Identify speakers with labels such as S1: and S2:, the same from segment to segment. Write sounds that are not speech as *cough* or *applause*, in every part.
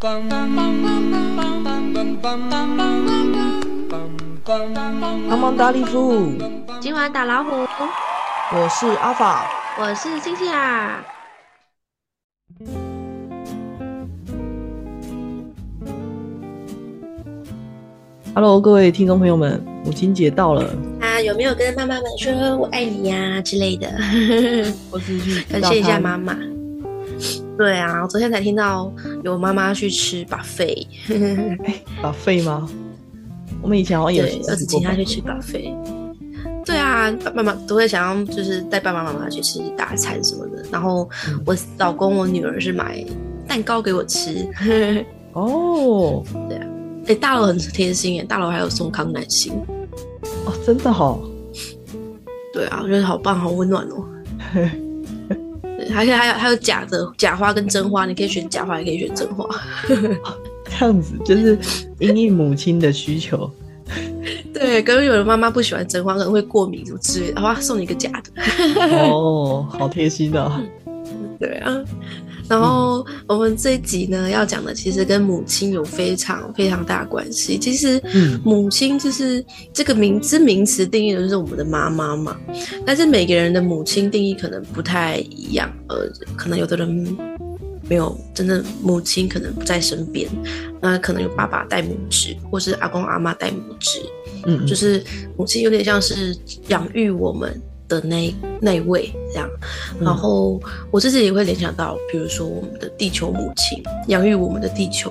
S1: 帮忙打礼服，
S2: 今晚打老虎，
S1: 我是阿法，
S2: 我是星星啊。
S1: Hello，各位听众朋友们，母亲节到了，
S2: 啊，有没有跟妈妈们说我爱你呀之类的？
S1: 或是去
S2: 感谢一下妈妈。对啊，我昨天才听到有妈妈去吃 buffet，*laughs*
S1: 把费吗？我们以前好像也
S2: 对，儿子请他去吃 buffet。对啊，爸爸妈都会想要就是带爸爸妈妈去吃大餐什么的。然后我老公、我女儿是买蛋糕给我吃。
S1: 哦 *laughs*
S2: 对啊，哎、大楼很贴心耶，大楼还有送康乃馨。
S1: 哦，真的好，
S2: 对啊，我觉得好棒，好温暖哦。*laughs* 对，而且还有还有假的假花跟真花，你可以选假花，也可以选真花。*laughs*
S1: 这样子就是因应母亲的需求。
S2: 对，可能有的妈妈不喜欢真花，可能会过敏什么之类的，好吧，送你一个假的。
S1: 哦，好贴心的、
S2: 对啊，然后我们这一集呢要讲的，其实跟母亲有非常非常大的关系。其实，
S1: 嗯。
S2: 母亲就是这个名字名词定义的就是我们的妈妈嘛，但是每个人的母亲定义可能不太一样，呃，可能有的人没有真的母亲可能不在身边，那可能有爸爸带母职，或是阿公阿妈带母职，
S1: 嗯，
S2: 就是是母亲有点像是养育我们的那那位这样。
S1: 嗯
S2: 然后我自己也会联想到，比如说我们的地球母亲养育我们的地球，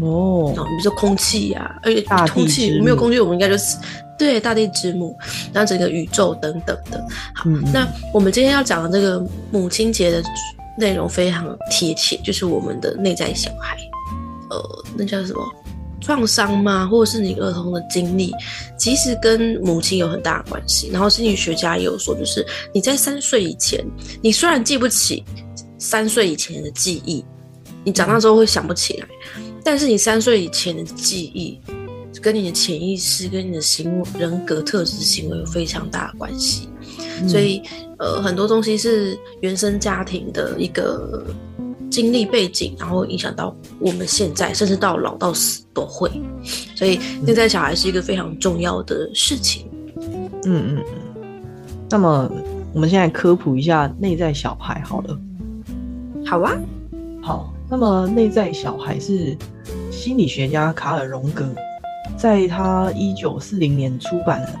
S1: 哦
S2: 然，后比如说空气呀、而且空气没有空气，我们应该就是。对，大地之母，然后整个宇宙等等的。好，那我们今天要讲的这个母亲节的内容非常贴切，就是我们的内在小孩，呃，那叫什么创伤吗？或者是你儿童的经历，其实跟母亲有很大的关系。然后心理学家也有说，就是你在三岁以前，你虽然记不起三岁以前的记忆，你长大之后会想不起来，但是你三岁以前的记忆。跟你的潜意识、跟你的行为、人格特质、行为有非常大的关系。
S1: 嗯
S2: 所以呃，很多东西是原生家庭的一个经历背景，然后影响到我们现在，甚至到老到死都会。所以内在小孩是一个非常重要的事情。
S1: 嗯嗯嗯。那么我们现在科普一下内在小孩好了。
S2: 好啊，
S1: 好，那么内在小孩是心理学家卡尔荣格在他一九四零年出版的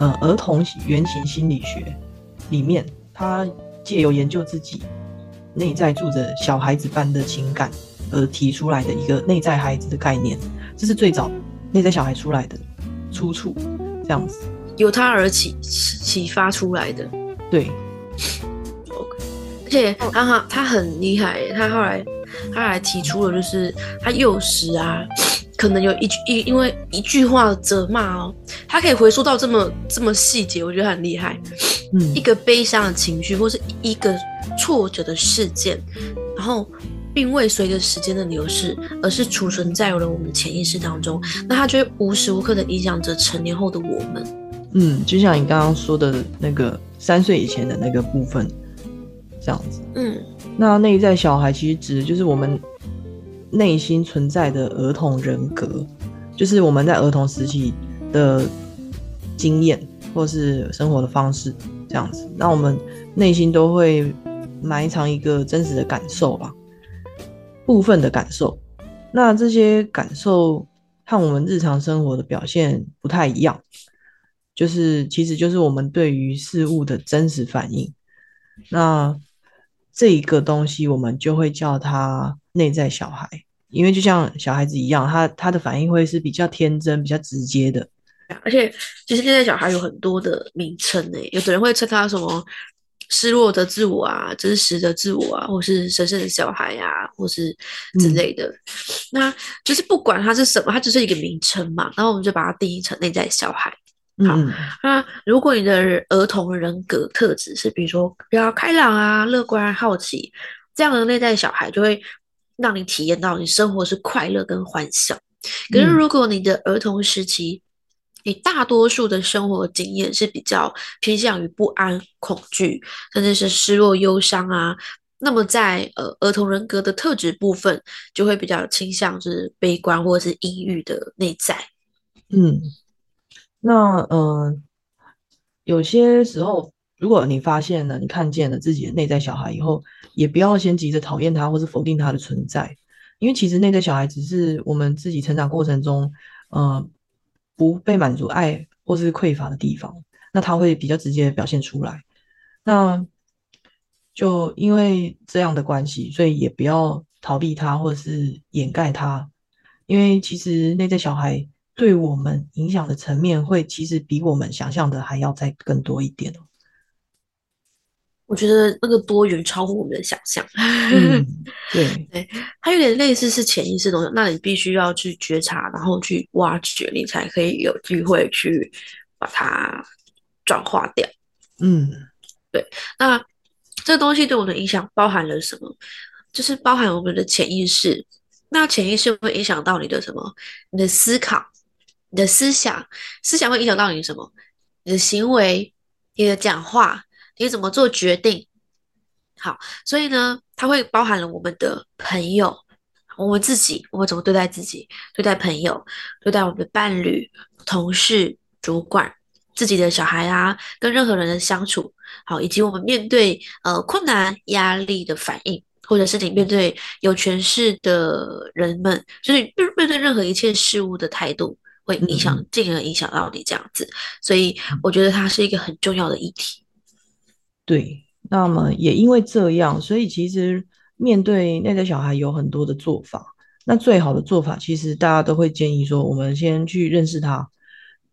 S1: 呃《儿童原型心理学》里面，他借由研究自己内在住着小孩子般的情感而提出来的一个内在孩子的概念，这是最早内在小孩出来的出处，这样子。
S2: 由他而起启发出来的。
S1: 对，
S2: 而且他他他很厉害，他后来他还提出了，就是他幼时啊，可能有一句一因为一句话的责骂哦，他可以回溯到这么这么细节，我觉得很厉害。
S1: 嗯。
S2: 一个悲伤的情绪，或是一个挫折的事件，然后并未随着时间的流逝，而是储存在了我们的潜意识当中，那它就会无时无刻的影响着成年后的我们。
S1: 嗯，就像你刚刚说的那个三岁以前的那个部分，这样子。
S2: 嗯。
S1: 那内在小孩其实指的就是我们内心存在的儿童人格，就是我们在儿童时期的经验或是生活的方式这样子。那我们内心都会埋藏一个真实的感受吧，部分的感受。那这些感受和我们日常生活的表现不太一样，就是其实就是我们对于事物的真实反应。那这一个东西，我们就会叫它内在小孩，因为就像小孩子一样，他他的反应会是比较天真、比较直接的。
S2: 而且其实内在小孩有很多的名称诶，有的人会称他什么失落的自我啊、真实的自我啊，或是神圣的小孩啊，或是之类的。那就是不管它是什么，它只是一个名称嘛，然后我们就把它定义成内在小孩。好
S1: 嗯，
S2: 那如果你的儿童人格特质是，比如说比较开朗啊、乐观、好奇，这样的内在小孩就会让你体验到你生活是快乐跟欢笑。可是
S1: 嗯
S2: 如果你的儿童时期，你大多数的生活经验是比较偏向于不安、恐惧，甚至是失落、忧伤啊，那么在呃儿童人格的特质部分，就会比较倾向是悲观或是阴郁的内在。
S1: 嗯，那呃，有些时候，如果你发现了，你看见了自己的内在小孩以后，也不要先急着讨厌他或是否定他的存在，因为其实内在小孩只是我们自己成长过程中，呃，不被满足爱或是匮乏的地方，那他会比较直接表现出来。那就因为这样的关系，所以也不要逃避他，或者是掩盖他，因为其实内在小孩对我们影响的层面，会其实比我们想象的还要再更多一点哦。
S2: 我觉得那个多元超乎我们的想象。
S1: 嗯，*laughs* 对
S2: 对，它有点类似是潜意识东西，那你必须要去觉察，然后去挖掘，你才可以有机会去把它转化掉。
S1: 嗯，
S2: 对，那。这个东西对我们的影响包含了什么？就是包含我们的潜意识。那潜意识会影响到你的什么？你的思考、你的思想，思想会影响到你什么？你的行为、你的讲话、你怎么做决定。好，所以呢，它会包含了我们的朋友，我们自己，我们怎么对待自己，对待朋友，对待我们的伴侣、同事、主管。自己的小孩啊，跟任何人的相处，好，以及我们面对呃困难、压力的反应，或者是你面对有权势的人们，就是面对任何一切事物的态度，会影响，进而影响到你这样子。所以我觉得它是一个很重要的议题。
S1: 对，那么也因为这样，所以其实面对内在小孩有很多的做法。那最好的做法，其实大家都会建议说，我们先去认识他。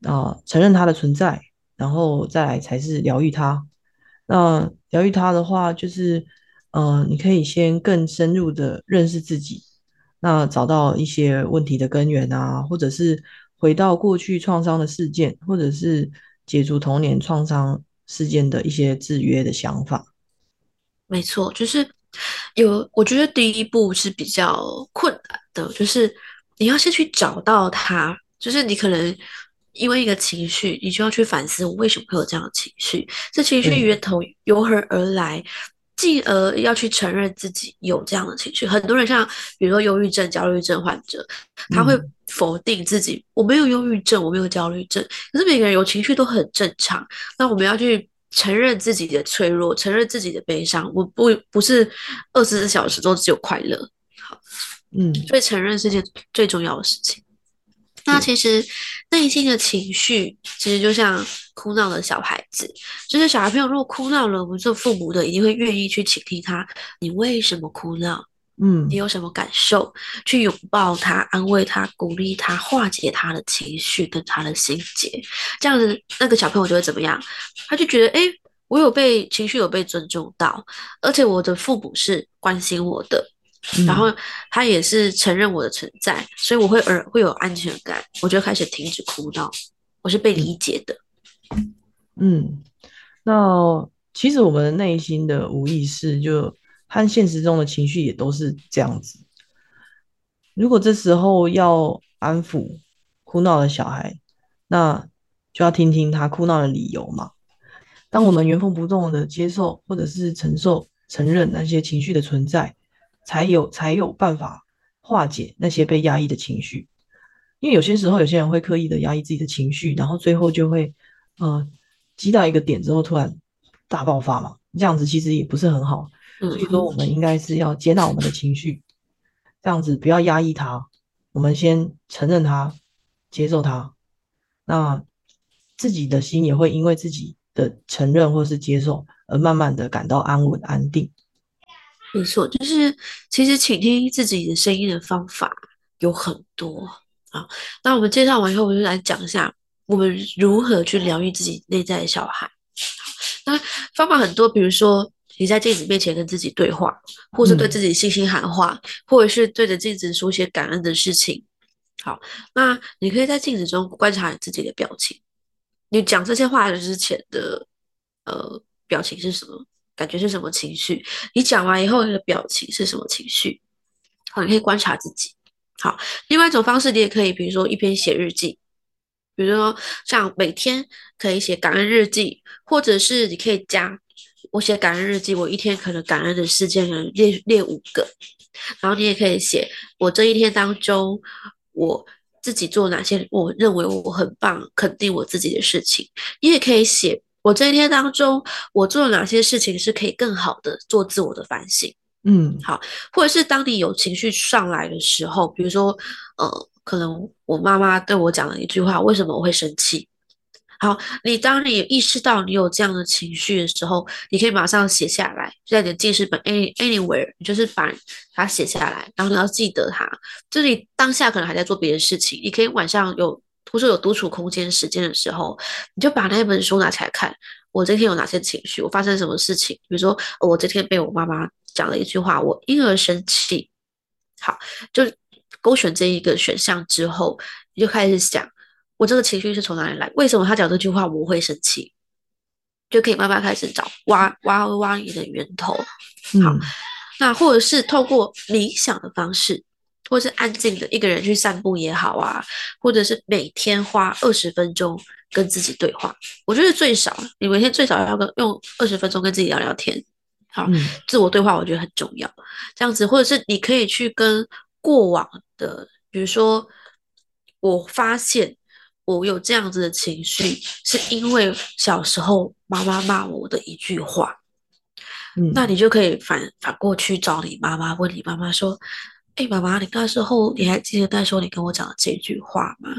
S1: 啊，承认他的存在，然后再来才是疗愈他。那疗愈他的话，就是，呃，你可以先更深入的认识自己，那找到一些问题的根源啊，或者是回到过去创伤的事件，或者是解除童年创伤事件的一些制约的想法。
S2: 没错，就是有，我觉得第一步是比较困难的，就是你要先去找到它，就是你可能。因为一个情绪，你就要去反思我为什么会有这样的情绪，这情绪源头由何而来，进而要去承认自己有这样的情绪。很多人像比如说忧郁症、焦虑症患者，他会否定自己，我没有忧郁症，我没有焦虑症。可是每个人有情绪都很正常。那我们要去承认自己的脆弱，承认自己的悲伤。我不不是二十四小时都只有快乐。好，
S1: 嗯，
S2: 所以承认是件最重要的事情。那其实内心的情绪，其实就像哭闹的小孩子，就是小孩朋友如果哭闹了，我们做父母的一定会愿意去倾听他，你为什么哭闹？
S1: 嗯，
S2: 你有什么感受？去拥抱他，安慰他，鼓励他，化解他的情绪跟他的心结，这样子那个小朋友就会怎么样？他就觉得，哎，我有被情绪有被尊重到，而且我的父母是关心我的。然后他也是承认我的存在，所以我会耳会有安全感，我就开始停止哭闹，我是被理解的。
S1: 嗯，那其实我们内心的无意识就和现实中的情绪也都是这样子。如果这时候要安抚哭闹的小孩，那就要听听他哭闹的理由嘛。当我们原封不动的接受或者是承受、承认那些情绪的存在。才有才有办法化解那些被压抑的情绪，因为有些时候有些人会刻意的压抑自己的情绪，然后最后就会，呃，积到一个点之后突然大爆发嘛，这样子其实也不是很好。所以说我们应该是要接纳我们的情绪，这样子不要压抑它，我们先承认它，接受它，那自己的心也会因为自己的承认或是接受而慢慢的感到安稳安定。
S2: 没错，就是其实倾听自己的声音的方法有很多啊。那我们介绍完以后，我们就来讲一下我们如何去疗愈自己内在的小孩。那方法很多，比如说你在镜子面前跟自己对话，或是对自己信心喊话，或者是对着镜子说些感恩的事情。好，那你可以在镜子中观察你自己的表情。你讲这些话之前的呃表情是什么？感觉是什么情绪？你讲完以后，你的表情是什么情绪？好，你可以观察自己。好，另外一种方式，你也可以，比如说一边写日记，比如说像每天可以写感恩日记，或者是你可以加我写感恩日记，我一天可能感恩的事件呢列列五个，然后你也可以写我这一天当中我自己做哪些我认为我很棒肯定我自己的事情，你也可以写我这一天当中我做了哪些事情是可以更好的做自我的反省。
S1: 嗯，
S2: 好，或者是当你有情绪上来的时候，比如说，呃，可能我妈妈对我讲了一句话，为什么我会生气？好，你当你意识到你有这样的情绪的时候，你可以马上写下来，在你的记事本 any anywhere，你就是把它写下来，然后你要记得它。就是你当下可能还在做别的事情，你可以晚上有，或者有独处空间时间的时候，你就把那本书拿起来看。我今天有哪些情绪？我发生什么事情？比如说，我今天被我妈妈讲了一句话，我因而生气。好，就勾选这一个选项之后，你就开始想。我这个情绪是从哪里来？为什么他讲这句话我会生气？就可以慢慢开始找挖挖挖你的源头。好，那或者是透过冥想的方式，或是安静的一个人去散步也好啊，或者是每天花二十分钟跟自己对话。我觉得最少你每天最少要跟用二十分钟跟自己聊聊天。好，自我对话我觉得很重要。这样子，或者是你可以去跟过往的，比如说我发现。我有这样子的情绪，是因为小时候妈妈骂我的一句话。
S1: 嗯，
S2: 那你就可以反反过去找你妈妈，问你妈妈说：“哎，妈妈，你那时候你还记得那时候你跟我讲的这句话吗？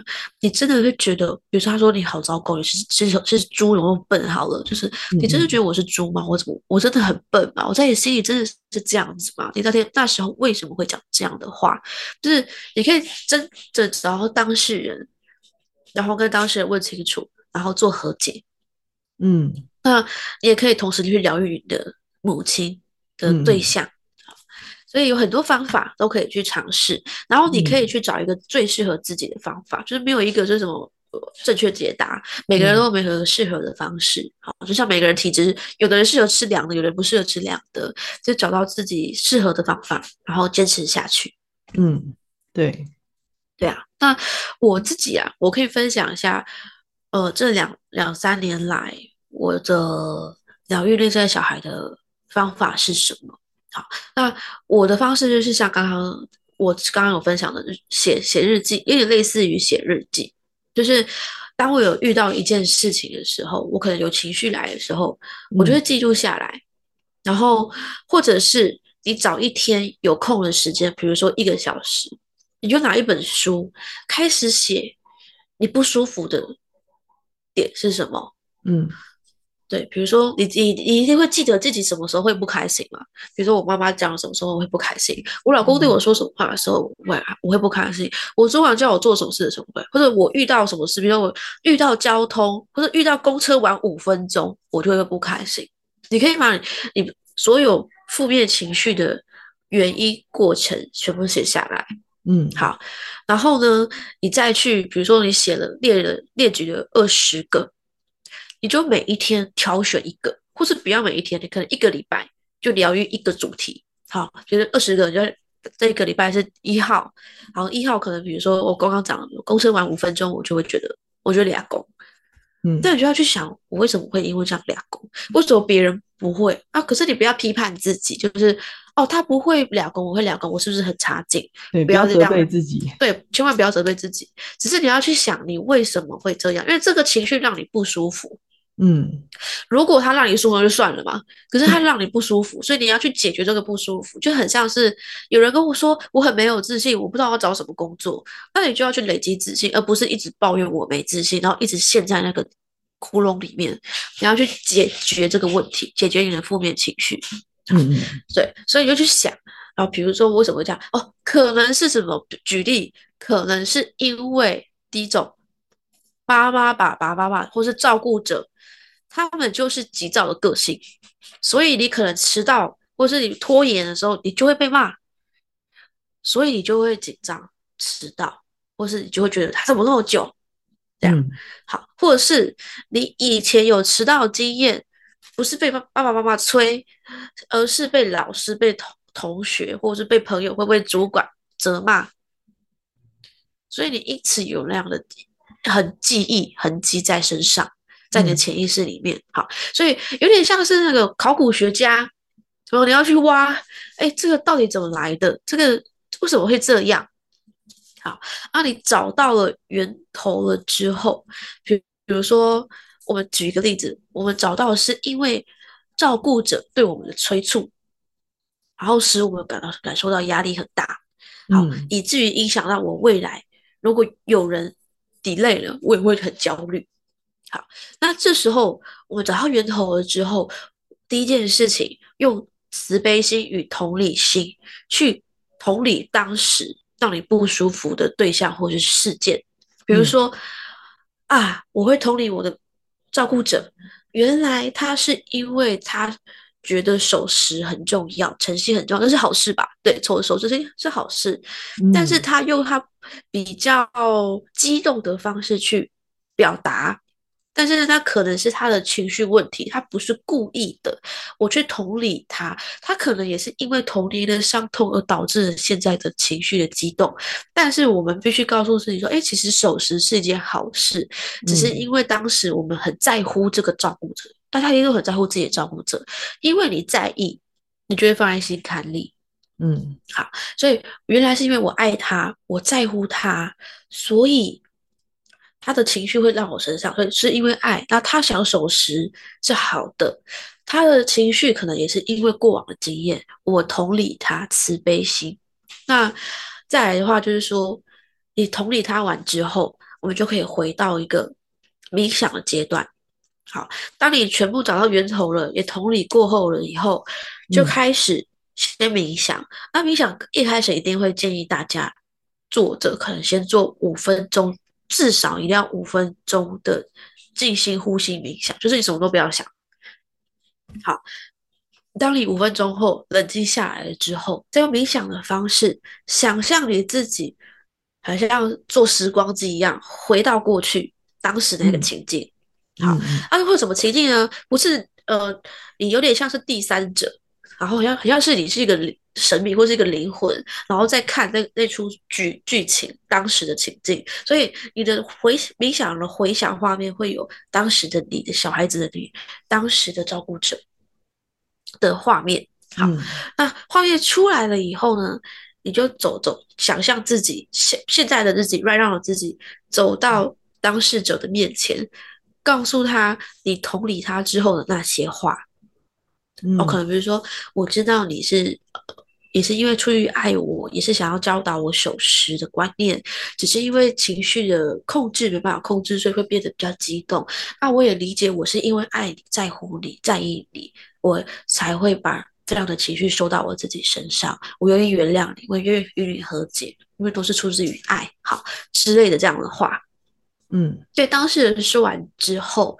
S2: 你真的会觉得，比如说他说你好糟糕，你是是是猪，有没笨？好了，就是你真的觉得我是猪吗？我怎么我真的很笨吗？我在你心里真的是这样子吗？你那天那时候为什么会讲这样的话？就是你可以真的找到当事人。”然后跟当事人问清楚，然后做和解。
S1: 嗯，
S2: 那你也可以同时去疗愈你的母亲的对象。所以有很多方法都可以去尝试。然后你可以去找一个最适合自己的方法，就是没有一个是什么正确解答，每个人都有每个适合的方式。好，就像每个人体质，有的人适合吃凉的，有的人不适合吃凉的，就找到自己适合的方法，然后坚持下去。
S1: 嗯，对。
S2: 对啊，那我自己啊，我可以分享一下，呃，这两两三年来我的疗愈内在小孩的方法是什么？好，那我的方式就是像刚刚我刚刚有分享的，写写日记，有点类似于写日记，就是当我有遇到一件事情的时候，我可能有情绪来的时候，我就会记录下来，然后或者是你找一天有空的时间，比如说一个小时。你就拿一本书开始写，你不舒服的点是什么？
S1: 嗯，
S2: 对，比如说你你你一定会记得自己什么时候会不开心嘛？比如说我妈妈讲什么时候会不开心，我老公对我说什么话的时候，我我会不开心。我昨晚叫我做什么事的时候会，或者我遇到什么事，比如说我遇到交通，或者遇到公车晚五分钟，我就会不开心。你可以把你所有负面情绪的原因过程全部写下来。
S1: 嗯，
S2: 好，然后呢，你再去，比如说你写了列了列举了二十个，你就每一天挑选一个，或是不要每一天，你可能一个礼拜就疗愈一个主题。好，就是二十个，就这一个礼拜是一号，好，一号可能比如说我刚刚讲公车晚五分钟，我就会觉得，我觉得俩工，
S1: 嗯，
S2: 那你就要去想，我为什么会因为这样俩工？为什么别人不会啊？可是你不要批判自己，就是。哦，他不会两公，我会两公，我是不是很差劲？
S1: 对，不要责备自己。
S2: 对，千万不要责备自己。只是你要去想，你为什么会这样？因为这个情绪让你不舒服。
S1: 嗯，
S2: 如果他让你舒服就算了嘛。可是他让你不舒服，所以你要去解决这个不舒服，就很像是有人跟我说我很没有自信，我不知道要找什么工作，那你就要去累积自信，而不是一直抱怨我没自信，然后一直陷在那个窟窿里面。*laughs* 你要去解决这个问题，解决你的负面情绪。
S1: 嗯嗯，*laughs*
S2: 对，所以你就去想，然后比如说为什么会这样？哦，可能是什么？举例，可能是因为第一种，妈妈、爸爸、妈妈或是照顾者，他们就是急躁的个性，所以你可能迟到，或是你拖延的时候，你就会被骂，所以你就会紧张，迟到，或是你就会觉得他怎么那么久？这样好，或者是你以前有迟到经验。不是被爸爸爸妈妈催，而是被老师、被同同学，或者是被朋友，会不会主管责骂？所以你因此有那样的痕记忆痕迹在身上，在你的潜意识里面。好，所以有点像是那个考古学家，然后你要去挖，哎，这个到底怎么来的？这个为什么会这样？好，啊，你找到了源头了之后，比比如说，我们举一个例子，我们找到是因为照顾者对我们的催促，然后使我们感到感受到压力很大，好，以至于影响到我未来。如果有人 delay 了，我也会很焦虑。好，那这时候我们找到源头了之后，第一件事情，用慈悲心与同理心去同理当时让你不舒服的对象或者是事件，比如说啊，我会同理我的照顾者，原来他是因为他觉得守时很重要，诚信很重要，那是好事吧？对，守守时是是好事，但是他用他比较激动的方式去表达。但是他可能是他的情绪问题，他不是故意的。我去同理他，他可能也是因为童年的伤痛而导致现在的情绪的激动。但是我们必须告诉自己说：，哎，其实守时是一件好事，只是因为当时我们很在乎这个照顾者，大家也都很在乎自己的照顾者，因为你在意，你就会放在心坎里。嗯，好，所以原来是因为我爱他，我在乎他，所以。他的情绪会让我身上，所以是因为爱。那他想守时是好的，他的情绪可能也是因为过往的经验。我同理他，慈悲心。那再来的话，就是说，你同理他完之后，我们就可以回到一个冥想的阶段。好，当你全部找到源头了，也同理过后了以后，就开始先冥想。那冥想一开始一定会建议大家坐着，可能先做五分钟。至少一定要五分钟的静心呼吸冥想，就是你什么都不要想。好，当你五分钟后冷静下来了之后，再用冥想的方式想象你自己，好像坐时光机一样回到过去当时的那个情境。好，啊，会什么情境呢？不是呃，你有点像是第三者，然后好像好像是你是一个。神明或是一个灵魂，然后再看那那出剧剧情当时的情境，所以你的回冥想的回想画面会有当时的你的小孩子的你，当时的照顾者的画面。好，那画面出来了以后呢，你就走走，想象自己现现在的自己，right 让自己走到当事者的面前，告诉他你同理他之后的那些话。我可能比如说，我知道你是。也是因为出于爱我，也是想要教导我守时的观念，只是因为情绪的控制没办法控制，所以会变得比较激动。那我也理解，我是因为爱你在乎你在意你，我才会把这样的情绪收到我自己身上。我愿意原谅你，我愿意与你和解，因为都是出自于爱好之类的这样的话。嗯，对当事人说完之后，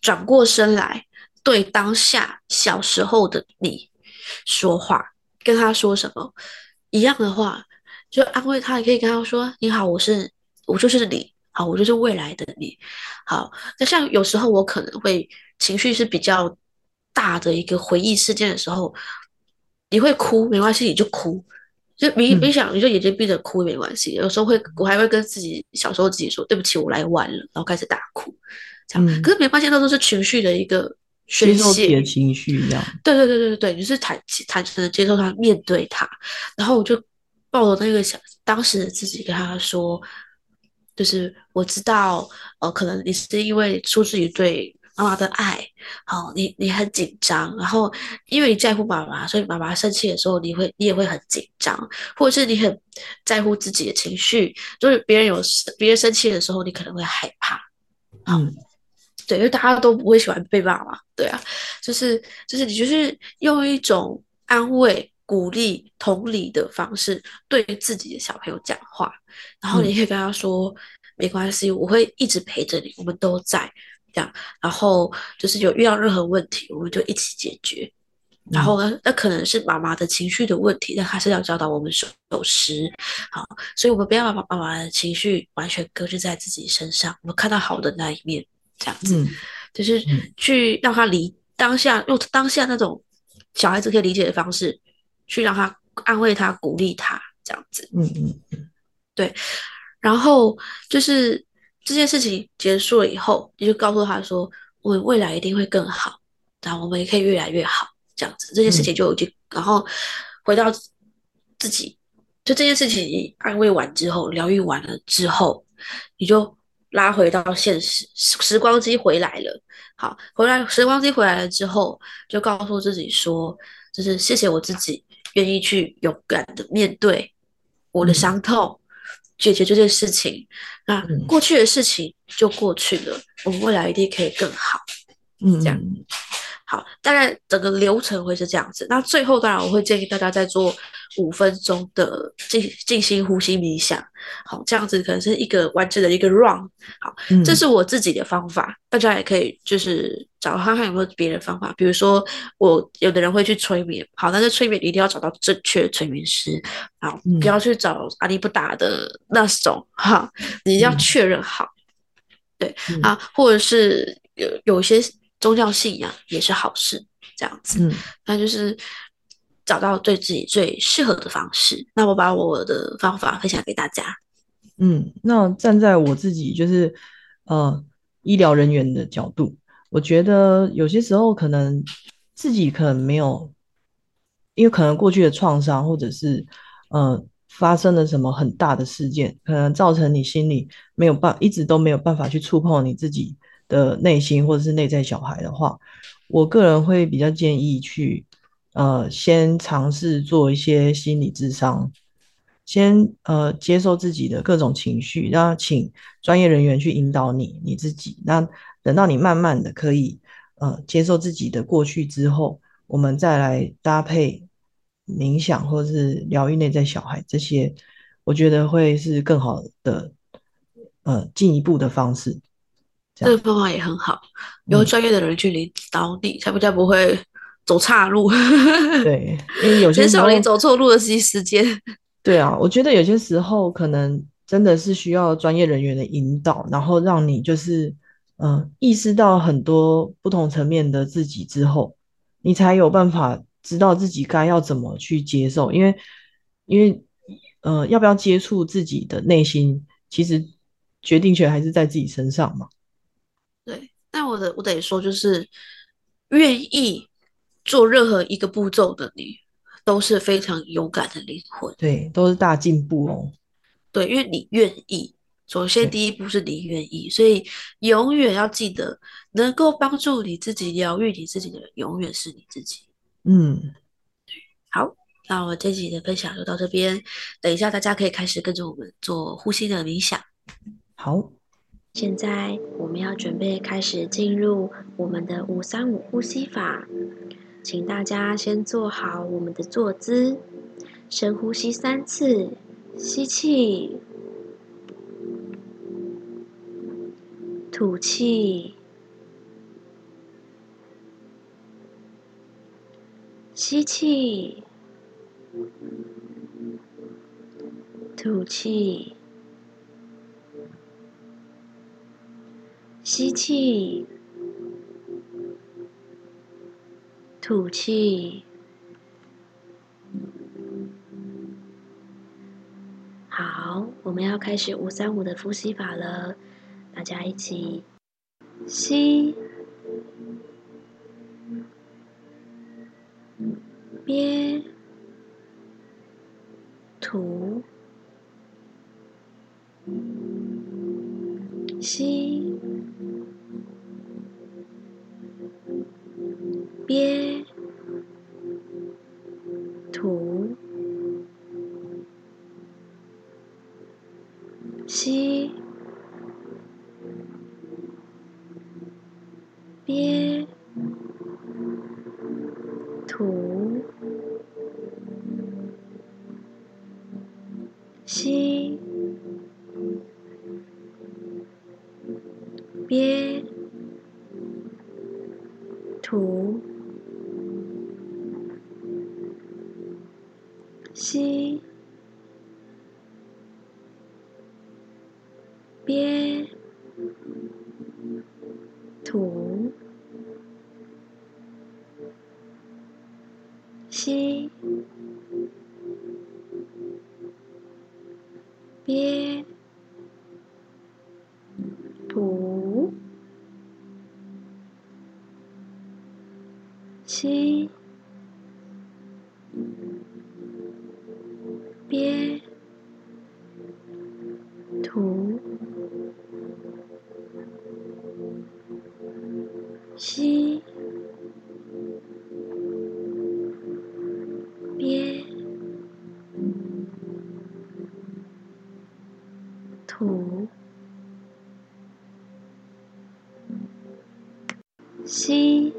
S2: 转过身来对当下小时候的你说话。跟他说什么一样的话，就安慰他，也可以跟他说：“你好，我是我就是你，好，我就是未来的你。”好，那像有时候我可能会情绪是比较大的一个回忆事件的时候，你会哭没关系，你就哭，就冥冥想，你就眼睛闭着哭也没关系。有时候会，我还会跟自己小时候自己说：“对不起，我来晚了。”然后开始大哭，这样。可是没发现，那都是情绪的一个。
S1: 接受自己的情绪一样，
S2: 对对对对对对，你是坦坦诚的接受他，面对他，然后我就抱着那个小当时的自己跟他说，就是我知道，呃，可能你是因为出自于对妈妈的爱，好，你你很紧张，然后因为你在乎妈妈，所以妈妈生气的时候，你会你也会很紧张，或者是你很在乎自己的情绪，就是别人有别人生气的时候，你可能会害怕，嗯。对，因为大家都不会喜欢被骂嘛，对啊，就是就是你就是用一种安慰、鼓励、同理的方式对自己的小朋友讲话，然后你可以跟他说没关系，我会一直陪着你，我们都在这样，然后就是有遇到任何问题，我们就一起解决。然后呢，那可能是妈妈的情绪的问题，但还是要教导我们守时，好，所以我们不要把妈妈的情绪完全搁置在自己身上，我们看到好的那一面。这样子，就是去让他理当下，用当下那种小孩子可以理解的方式，去让他安慰他、鼓励他，这样子。嗯嗯嗯，对。然后就是这件事情结束了以后，你就告诉他说，我未来一定会更好，然后我们也可以越来越好，这样子，这件事情就已经，然后回到自己，就这件事情你安慰完之后，疗愈完了之后，你就拉回到现实，时光机回来了，好，回来时光机回来了之后，就告诉自己说，就是谢谢我自己，愿意去勇敢的面对我的伤痛。解决这件事情，那过去的事情就过去了，我们未来一定可以更好。嗯，这样好，大概整个流程会是这样子。那最后当然我会建议大家再做五分钟的静静心呼吸冥想。好，这样子可能是一个完整的一个 run。好，这是我自己的方法，大家也可以就是找看看有没有别的方法。比如说我有的人会去催眠，好，但是催眠一定要找到正确的催眠师。好，不要去找阿里不达的那种哈，你要确认好。对啊，或者是有有些宗教信仰也是好事，这样子。嗯，那就是找到对自己最适合的方式。那我把我的方法分享给大家。
S1: 嗯，那站在我自己就是呃医疗人员的角度，我觉得有些时候可能自己可能没有，因为可能过去的创伤或者是。呃，发生了什么很大的事件，可能造成你心里没有办，一直都没有办法去触碰你自己的内心或者是内在小孩的话，我个人会比较建议去，呃，先尝试做一些心理智商，先呃接受自己的各种情绪，然后请专业人员去引导你你自己。那等到你慢慢的可以呃接受自己的过去之后，我们再来搭配。冥想或是疗愈内在小孩这些，我觉得会是更好的呃进一步的方式。
S2: 这个方法也很好，由专业的人去领导你，才比较不会走岔路。
S1: 对，*laughs* 因为有些
S2: 少你走错路的些时间。*laughs*
S1: 对啊，我觉得有些时候可能真的是需要专业人员的引导，然后让你就是嗯意识到很多不同层面的自己之后，你才有办法。知道自己该要怎么去接受，因为，因为，呃，要不要接触自己的内心，其实决定权还是在自己身上嘛。
S2: 对，但我的我得说，就是愿意做任何一个步骤的你，都是非常勇敢的灵魂。
S1: 对，都是大进步哦。
S2: 对，因为你愿意，首先第一步是你愿意，所以永远要记得，能够帮助你自己疗愈你自己的，永远是你自己。
S1: 嗯，
S2: 好，那我这集的分享就到这边。等一下，大家可以开始跟着我们做呼吸的冥想。
S1: 好，
S2: 现在我们要准备开始进入我们的五三五呼吸法，请大家先做好我们的坐姿，深呼吸三次，吸气，吐气。吸气，吐气，吸气，吐气。好，我们要开始五三五的呼吸法了，大家一起吸。憋，吐，吸，吸，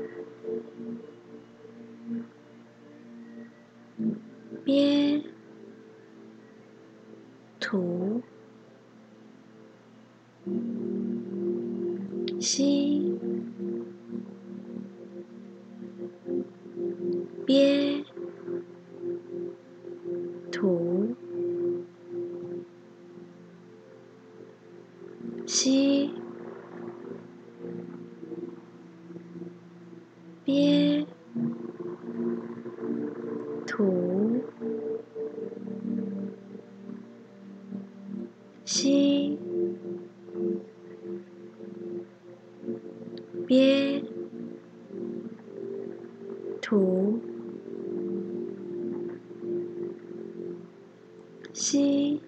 S2: 吸。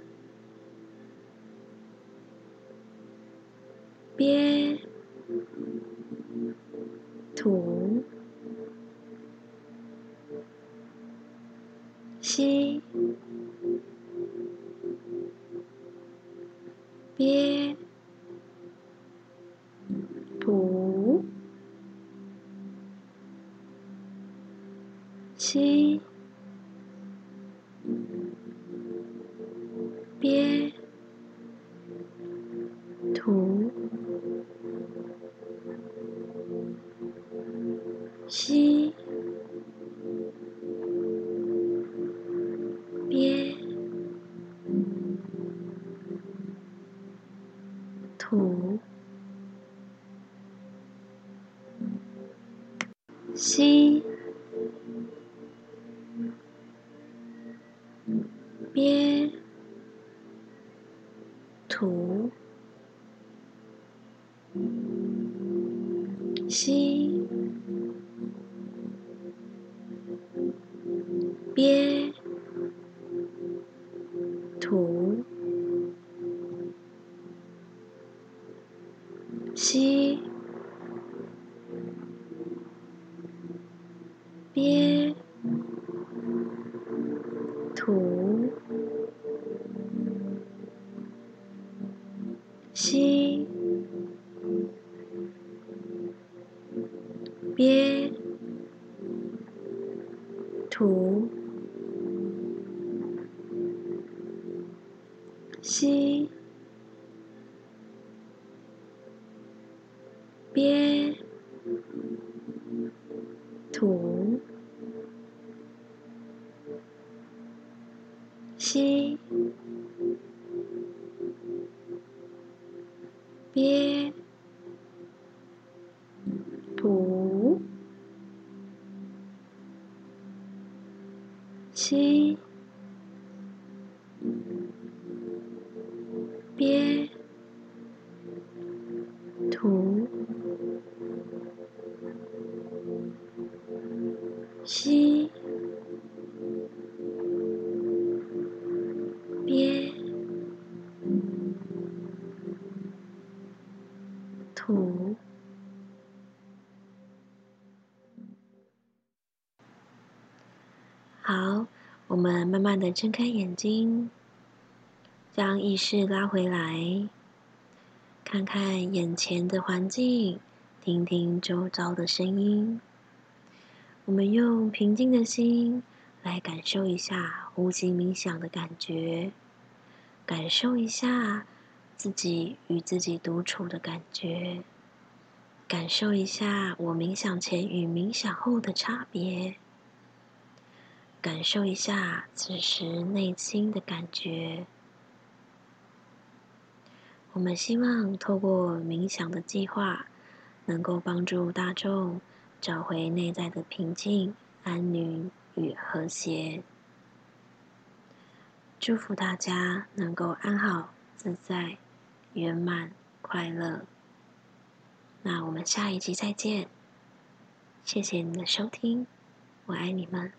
S2: 吐，
S3: 我们慢慢的睁开眼睛。将意识拉回来，看看眼前的环境，听听周遭的声音。我们用平静的心来感受一下呼吸冥想的感觉，感受一下自己与自己独处的感觉，感受一下我冥想前与冥想后的差别，感受一下此时内心的感觉。我们希望透过冥想的计划，能够帮助大众找回内在的平静、安宁与和谐。祝福大家能够安好、自在、圆满、快乐。那我们下一集再见，谢谢你的收听，我爱你们。